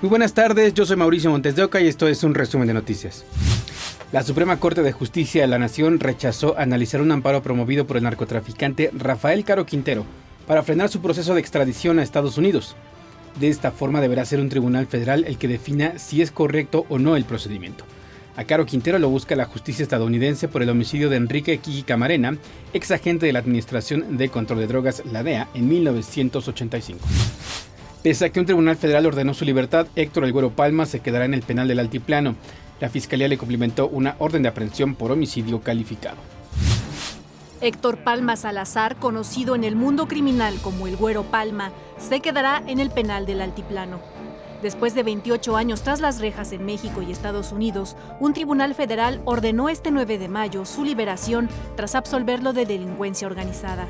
Muy buenas tardes, yo soy Mauricio Montes de Oca y esto es un resumen de noticias. La Suprema Corte de Justicia de la Nación rechazó analizar un amparo promovido por el narcotraficante Rafael Caro Quintero para frenar su proceso de extradición a Estados Unidos. De esta forma deberá ser un tribunal federal el que defina si es correcto o no el procedimiento. A Caro Quintero lo busca la justicia estadounidense por el homicidio de Enrique Kiki Camarena, ex agente de la Administración de Control de Drogas, la DEA, en 1985. Pese a que un tribunal federal ordenó su libertad, Héctor El Güero Palma se quedará en el penal del Altiplano. La fiscalía le cumplimentó una orden de aprehensión por homicidio calificado. Héctor Palma Salazar, conocido en el mundo criminal como El Güero Palma, se quedará en el penal del Altiplano. Después de 28 años tras las rejas en México y Estados Unidos, un tribunal federal ordenó este 9 de mayo su liberación tras absolverlo de delincuencia organizada.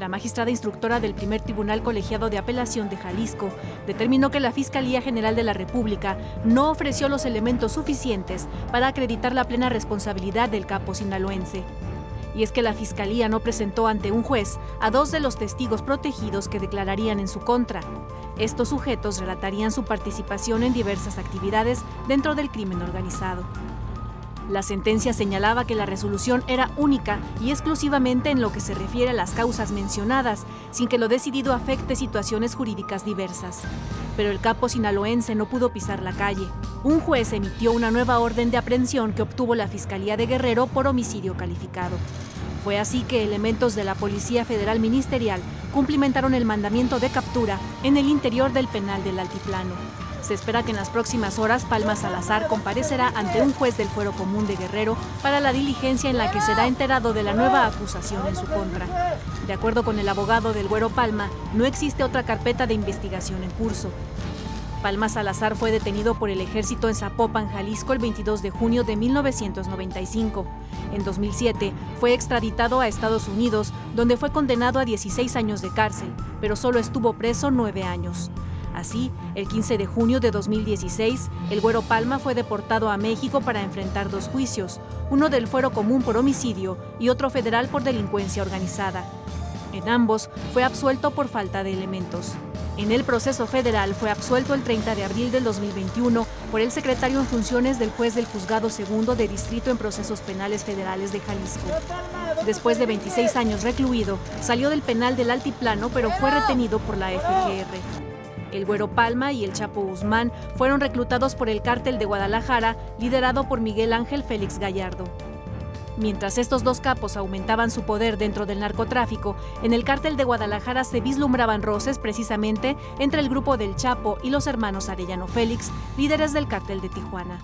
La magistrada instructora del primer tribunal colegiado de apelación de Jalisco determinó que la Fiscalía General de la República no ofreció los elementos suficientes para acreditar la plena responsabilidad del capo sinaloense. Y es que la Fiscalía no presentó ante un juez a dos de los testigos protegidos que declararían en su contra. Estos sujetos relatarían su participación en diversas actividades dentro del crimen organizado. La sentencia señalaba que la resolución era única y exclusivamente en lo que se refiere a las causas mencionadas, sin que lo decidido afecte situaciones jurídicas diversas. Pero el capo sinaloense no pudo pisar la calle. Un juez emitió una nueva orden de aprehensión que obtuvo la Fiscalía de Guerrero por homicidio calificado. Fue así que elementos de la Policía Federal Ministerial cumplimentaron el mandamiento de captura en el interior del penal del Altiplano. Se espera que en las próximas horas Palma Salazar comparecerá ante un juez del Fuero Común de Guerrero para la diligencia en la que será enterado de la nueva acusación en su contra. De acuerdo con el abogado del Güero Palma, no existe otra carpeta de investigación en curso. Palma Salazar fue detenido por el ejército en Zapopan, Jalisco, el 22 de junio de 1995. En 2007 fue extraditado a Estados Unidos, donde fue condenado a 16 años de cárcel, pero solo estuvo preso nueve años. Así, el 15 de junio de 2016, el Güero Palma fue deportado a México para enfrentar dos juicios, uno del fuero común por homicidio y otro federal por delincuencia organizada. En ambos fue absuelto por falta de elementos. En el proceso federal fue absuelto el 30 de abril del 2021 por el secretario en funciones del juez del Juzgado Segundo de Distrito en Procesos Penales Federales de Jalisco. Después de 26 años recluido, salió del penal del Altiplano pero fue retenido por la FGR. El Güero Palma y el Chapo Guzmán fueron reclutados por el cártel de Guadalajara, liderado por Miguel Ángel Félix Gallardo. Mientras estos dos capos aumentaban su poder dentro del narcotráfico, en el cártel de Guadalajara se vislumbraban roces precisamente entre el grupo del Chapo y los hermanos Arellano Félix, líderes del cártel de Tijuana.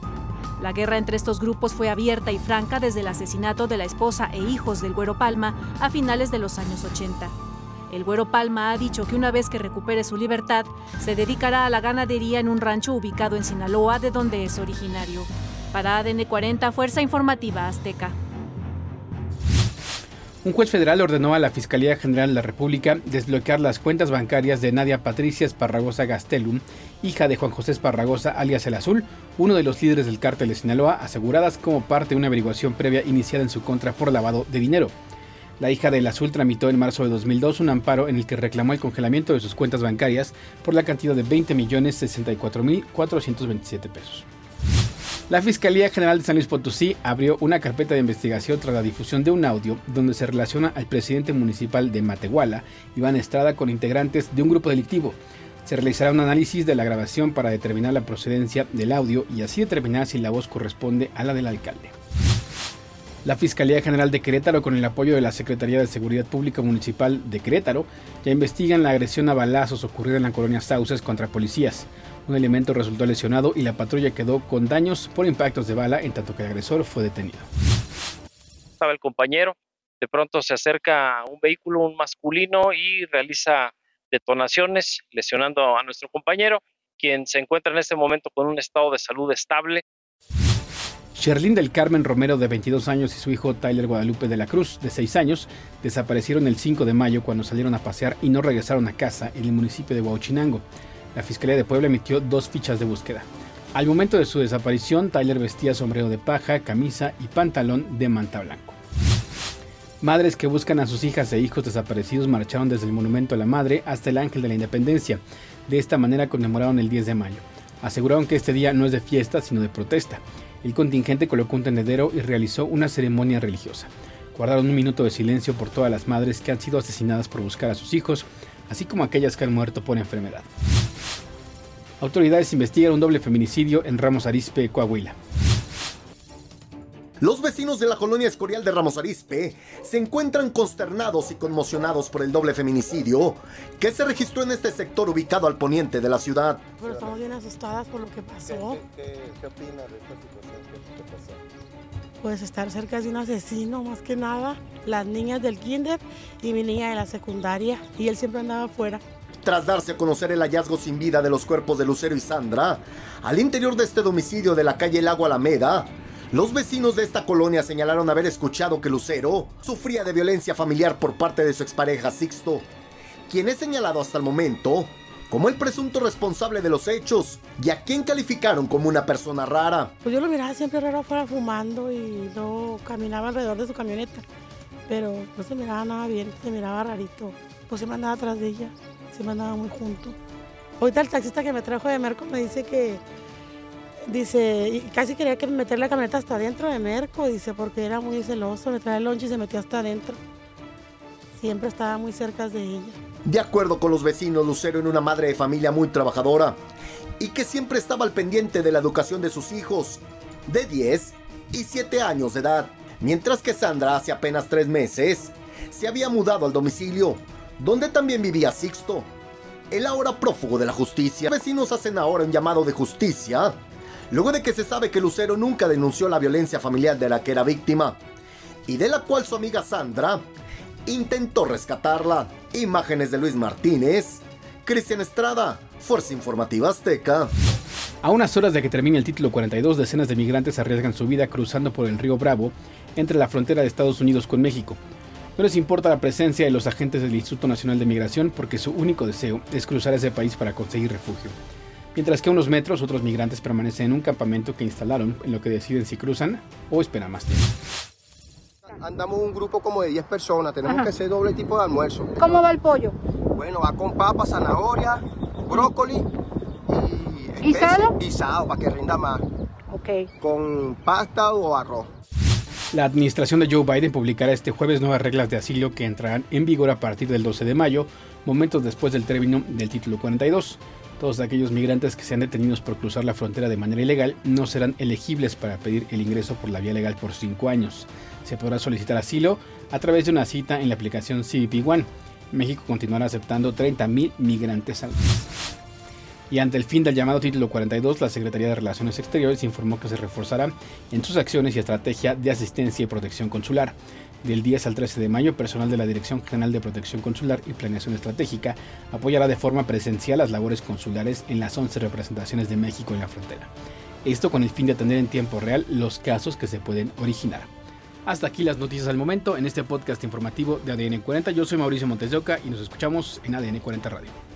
La guerra entre estos grupos fue abierta y franca desde el asesinato de la esposa e hijos del Güero Palma a finales de los años 80. El Güero Palma ha dicho que una vez que recupere su libertad, se dedicará a la ganadería en un rancho ubicado en Sinaloa, de donde es originario. Para ADN 40, Fuerza Informativa Azteca. Un juez federal ordenó a la Fiscalía General de la República desbloquear las cuentas bancarias de Nadia Patricia Esparragosa Gastelum, hija de Juan José Esparragosa alias El Azul, uno de los líderes del cártel de Sinaloa, aseguradas como parte de una averiguación previa iniciada en su contra por lavado de dinero. La hija del Azul tramitó en marzo de 2002 un amparo en el que reclamó el congelamiento de sus cuentas bancarias por la cantidad de 20.064.427 pesos. La Fiscalía General de San Luis Potosí abrió una carpeta de investigación tras la difusión de un audio donde se relaciona al presidente municipal de Matehuala, Iván Estrada, con integrantes de un grupo delictivo. Se realizará un análisis de la grabación para determinar la procedencia del audio y así determinar si la voz corresponde a la del alcalde. La Fiscalía General de Querétaro, con el apoyo de la Secretaría de Seguridad Pública Municipal de Querétaro, ya investigan la agresión a balazos ocurrida en la colonia Sauces contra policías. Un elemento resultó lesionado y la patrulla quedó con daños por impactos de bala, en tanto que el agresor fue detenido. Estaba el compañero, de pronto se acerca un vehículo, un masculino, y realiza detonaciones, lesionando a nuestro compañero, quien se encuentra en este momento con un estado de salud estable. Sherlyn del Carmen Romero, de 22 años, y su hijo Tyler Guadalupe de la Cruz, de 6 años, desaparecieron el 5 de mayo cuando salieron a pasear y no regresaron a casa en el municipio de Huachinango. La Fiscalía de Puebla emitió dos fichas de búsqueda. Al momento de su desaparición, Tyler vestía sombrero de paja, camisa y pantalón de manta blanco. Madres que buscan a sus hijas e hijos desaparecidos marcharon desde el Monumento a la Madre hasta el Ángel de la Independencia. De esta manera conmemoraron el 10 de mayo. Aseguraron que este día no es de fiesta, sino de protesta. El contingente colocó un tendedero y realizó una ceremonia religiosa. Guardaron un minuto de silencio por todas las madres que han sido asesinadas por buscar a sus hijos, así como aquellas que han muerto por enfermedad. Autoridades investigan un doble feminicidio en Ramos Arizpe, Coahuila. Los vecinos de la colonia Escorial de Ramos Arizpe se encuentran consternados y conmocionados por el doble feminicidio que se registró en este sector ubicado al poniente de la ciudad. Pero estamos bien asustadas por lo que pasó. ¿Qué, qué, opina de esta situación que, que pasó? Pues estar cerca de un asesino, más que nada. Las niñas del kinder y mi niña de la secundaria. Y él siempre andaba afuera. Tras darse a conocer el hallazgo sin vida de los cuerpos de Lucero y Sandra, al interior de este domicilio de la calle Lago Alameda, los vecinos de esta colonia señalaron haber escuchado que Lucero sufría de violencia familiar por parte de su expareja Sixto, quien es señalado hasta el momento como el presunto responsable de los hechos y a quien calificaron como una persona rara. Pues yo lo miraba siempre raro afuera fumando y no caminaba alrededor de su camioneta, pero no se miraba nada bien, se miraba rarito. Pues se me andaba atrás de ella, se me andaba muy junto. Ahorita el taxista que me trajo de Merco me dice que Dice, casi quería que meter la camioneta hasta adentro de Merco, dice, porque era muy celoso, le traía el lonche y se metió hasta adentro. Siempre estaba muy cerca de ella. De acuerdo con los vecinos, Lucero era una madre de familia muy trabajadora y que siempre estaba al pendiente de la educación de sus hijos, de 10 y 7 años de edad. Mientras que Sandra, hace apenas 3 meses, se había mudado al domicilio, donde también vivía Sixto, el ahora prófugo de la justicia. Los vecinos hacen ahora un llamado de justicia luego de que se sabe que Lucero nunca denunció la violencia familiar de la que era víctima y de la cual su amiga Sandra intentó rescatarla. Imágenes de Luis Martínez, Cristian Estrada, Fuerza Informativa Azteca. A unas horas de que termine el título 42, decenas de migrantes arriesgan su vida cruzando por el río Bravo entre la frontera de Estados Unidos con México. No les importa la presencia de los agentes del Instituto Nacional de Migración porque su único deseo es cruzar ese país para conseguir refugio. Mientras que a unos metros otros migrantes permanecen en un campamento que instalaron en lo que deciden si cruzan o esperan más tiempo. Andamos un grupo como de 10 personas, tenemos que hacer doble tipo de almuerzo. ¿Cómo va el pollo? Bueno, va con papa, zanahoria, brócoli y... ¿Y sal? Y sal, para que rinda más. Ok. Con pasta o arroz. La administración de Joe Biden publicará este jueves nuevas reglas de asilo que entrarán en vigor a partir del 12 de mayo, momentos después del término del título 42. Todos aquellos migrantes que sean detenidos por cruzar la frontera de manera ilegal no serán elegibles para pedir el ingreso por la vía legal por 5 años. Se podrá solicitar asilo a través de una cita en la aplicación CBP One. México continuará aceptando 30.000 migrantes al mes. Y ante el fin del llamado título 42, la Secretaría de Relaciones Exteriores informó que se reforzará en sus acciones y estrategia de asistencia y protección consular. Del 10 al 13 de mayo, personal de la Dirección General de Protección Consular y Planeación Estratégica apoyará de forma presencial las labores consulares en las 11 representaciones de México en la frontera. Esto con el fin de atender en tiempo real los casos que se pueden originar. Hasta aquí las noticias al momento en este podcast informativo de ADN 40. Yo soy Mauricio Montes de Oca y nos escuchamos en ADN 40 Radio.